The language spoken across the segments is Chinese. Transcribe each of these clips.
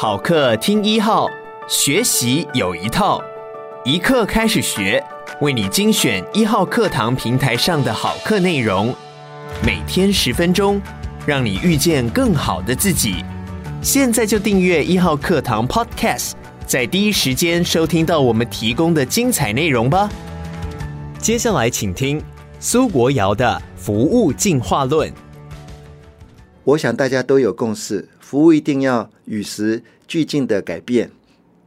好课听一号，学习有一套，一课开始学，为你精选一号课堂平台上的好课内容，每天十分钟，让你遇见更好的自己。现在就订阅一号课堂 Podcast，在第一时间收听到我们提供的精彩内容吧。接下来请听苏国尧的服务进化论。我想大家都有共识。服务一定要与时俱进的改变。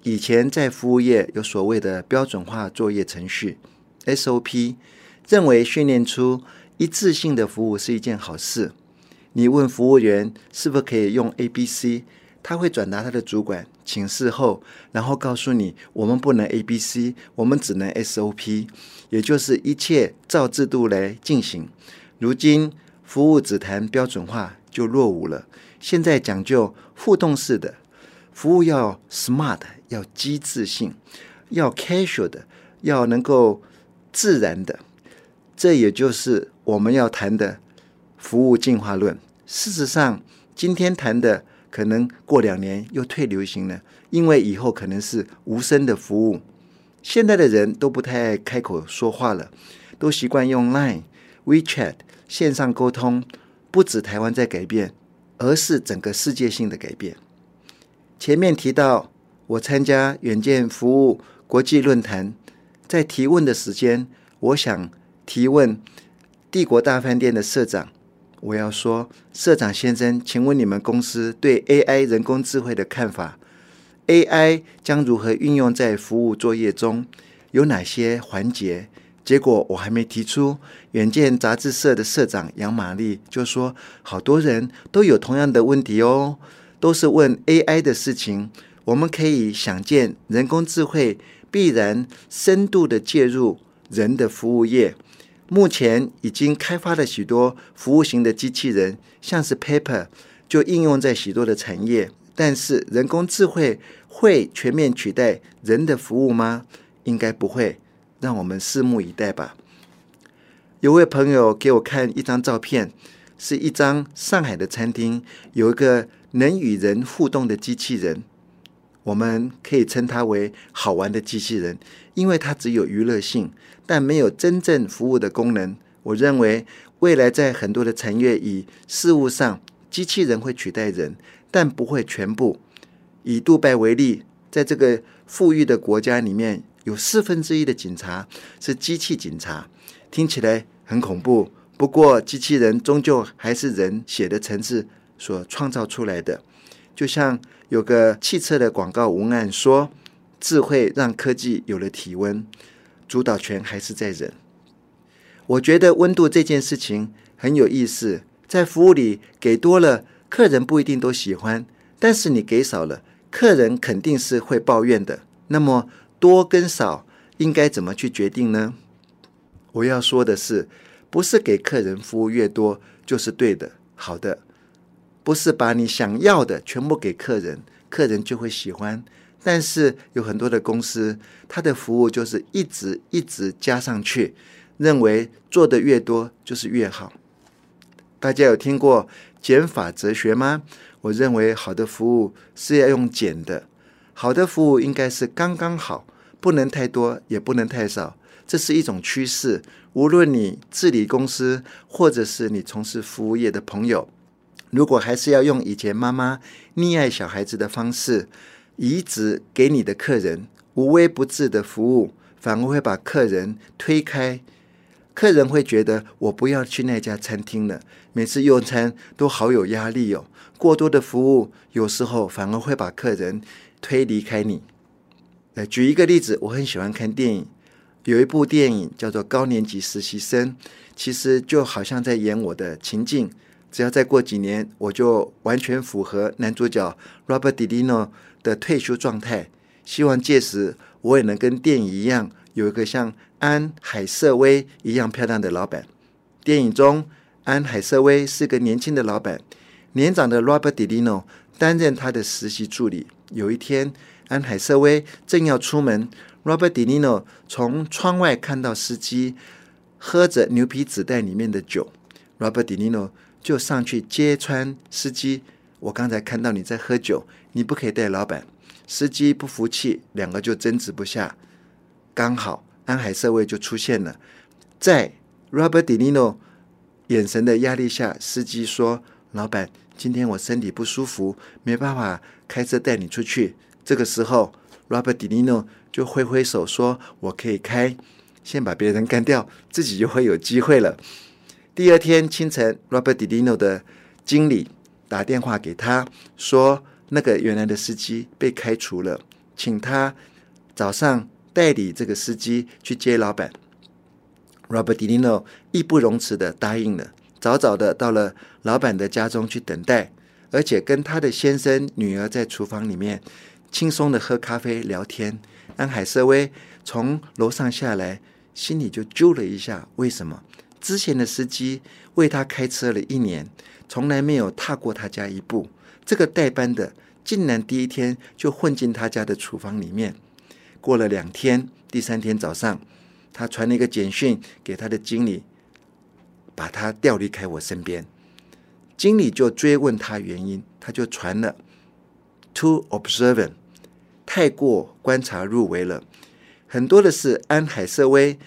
以前在服务业有所谓的标准化作业程序 （SOP），认为训练出一致性的服务是一件好事。你问服务员是否可以用 ABC，他会转达他的主管请示后，然后告诉你：我们不能 ABC，我们只能 SOP，也就是一切照制度来进行。如今服务只谈标准化就落伍了。现在讲究互动式的服务，要 smart，要机智性，要 casual 的，要能够自然的。这也就是我们要谈的服务进化论。事实上，今天谈的可能过两年又退流行了，因为以后可能是无声的服务。现在的人都不太爱开口说话了，都习惯用 Line、WeChat 线上沟通。不止台湾在改变。而是整个世界性的改变。前面提到，我参加远见服务国际论坛，在提问的时间，我想提问帝国大饭店的社长。我要说，社长先生，请问你们公司对 AI 人工智慧的看法？AI 将如何运用在服务作业中？有哪些环节？结果我还没提出，远见杂志社的社长杨玛丽就说：“好多人都有同样的问题哦，都是问 AI 的事情。我们可以想见，人工智慧必然深度的介入人的服务业。目前已经开发了许多服务型的机器人，像是 Paper，就应用在许多的产业。但是人工智慧会全面取代人的服务吗？应该不会。”让我们拭目以待吧。有位朋友给我看一张照片，是一张上海的餐厅，有一个能与人互动的机器人。我们可以称它为好玩的机器人，因为它只有娱乐性，但没有真正服务的功能。我认为未来在很多的产业与事务上，机器人会取代人，但不会全部。以杜拜为例，在这个富裕的国家里面。有四分之一的警察是机器警察，听起来很恐怖。不过，机器人终究还是人写的程式所创造出来的。就像有个汽车的广告文案说：“智慧让科技有了体温，主导权还是在人。”我觉得温度这件事情很有意思，在服务里给多了，客人不一定都喜欢；但是你给少了，客人肯定是会抱怨的。那么，多跟少应该怎么去决定呢？我要说的是，不是给客人服务越多就是对的、好的，不是把你想要的全部给客人，客人就会喜欢。但是有很多的公司，它的服务就是一直一直加上去，认为做的越多就是越好。大家有听过减法哲学吗？我认为好的服务是要用减的。好的服务应该是刚刚好，不能太多，也不能太少，这是一种趋势。无论你治理公司，或者是你从事服务业的朋友，如果还是要用以前妈妈溺爱小孩子的方式，一直给你的客人无微不至的服务，反而会把客人推开。客人会觉得我不要去那家餐厅了，每次用餐都好有压力哦。过多的服务，有时候反而会把客人。推离开你。来举一个例子，我很喜欢看电影，有一部电影叫做《高年级实习生》，其实就好像在演我的情境。只要再过几年，我就完全符合男主角 Robert De Niro 的退休状态。希望届时我也能跟电影一样，有一个像安海瑟薇一样漂亮的老板。电影中，安海瑟薇是个年轻的老板，年长的 Robert De Niro 担任他的实习助理。有一天，安海瑟薇正要出门，Robert De Niro 从窗外看到司机喝着牛皮纸袋里面的酒，Robert De Niro 就上去揭穿司机我刚才看到你在喝酒，你不可以带老板。”司机不服气，两个就争执不下。刚好安海瑟薇就出现了，在 Robert De Niro 眼神的压力下，司机说：“老板，今天我身体不舒服，没办法开车带你出去。”这个时候，Robert De Niro 就挥挥手说：“我可以开，先把别人干掉，自己就会有机会了。”第二天清晨，Robert De Niro 的经理打电话给他说。那个原来的司机被开除了，请他早上代理这个司机去接老板。Robert De Niro 义不容辞的答应了，早早的到了老板的家中去等待，而且跟他的先生、女儿在厨房里面轻松的喝咖啡聊天。安海瑟薇从楼上下来，心里就揪了一下，为什么之前的司机为他开车了一年，从来没有踏过他家一步？这个代班的竟然第一天就混进他家的厨房里面。过了两天，第三天早上，他传了一个简讯给他的经理，把他调离开我身边。经理就追问他原因，他就传了 too observant，太过观察入微了。很多的是安海瑟薇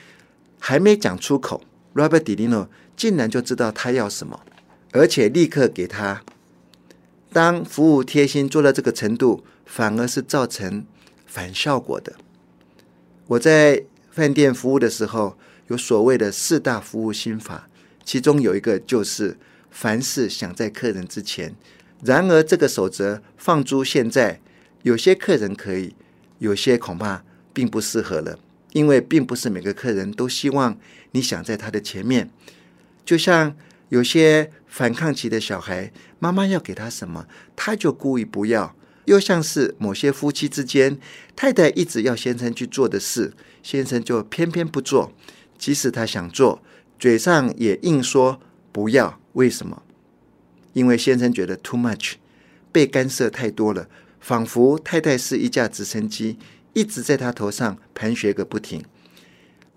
还没讲出口，Robert De Niro 竟然就知道他要什么，而且立刻给他。当服务贴心做到这个程度，反而是造成反效果的。我在饭店服务的时候，有所谓的四大服务心法，其中有一个就是凡事想在客人之前。然而，这个守则放诸现在，有些客人可以，有些恐怕并不适合了，因为并不是每个客人都希望你想在他的前面，就像。有些反抗期的小孩，妈妈要给他什么，他就故意不要；又像是某些夫妻之间，太太一直要先生去做的事，先生就偏偏不做，即使他想做，嘴上也硬说不要。为什么？因为先生觉得 too much，被干涉太多了，仿佛太太是一架直升机，一直在他头上盘旋个不停。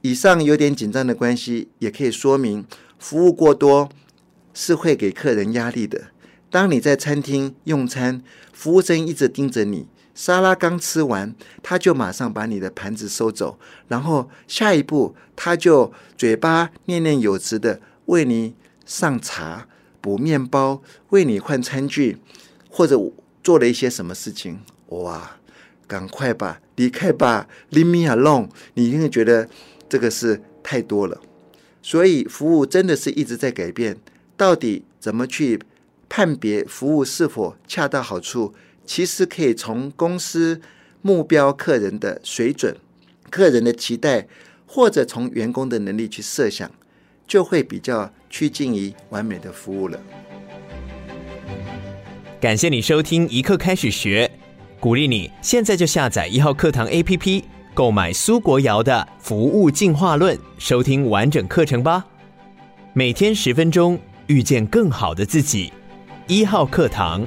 以上有点紧张的关系，也可以说明服务过多。是会给客人压力的。当你在餐厅用餐，服务生一直盯着你，沙拉刚吃完，他就马上把你的盘子收走，然后下一步他就嘴巴念念有词的为你上茶、补面包、为你换餐具，或者做了一些什么事情，哇，赶快吧，离开吧，Leave me alone，你一定会觉得这个是太多了。所以服务真的是一直在改变。到底怎么去判别服务是否恰到好处？其实可以从公司目标客人的水准、客人的期待，或者从员工的能力去设想，就会比较趋近于完美的服务了。感谢你收听一课开始学，鼓励你现在就下载一号课堂 APP，购买苏国尧的《服务进化论》，收听完整课程吧。每天十分钟。遇见更好的自己，一号课堂。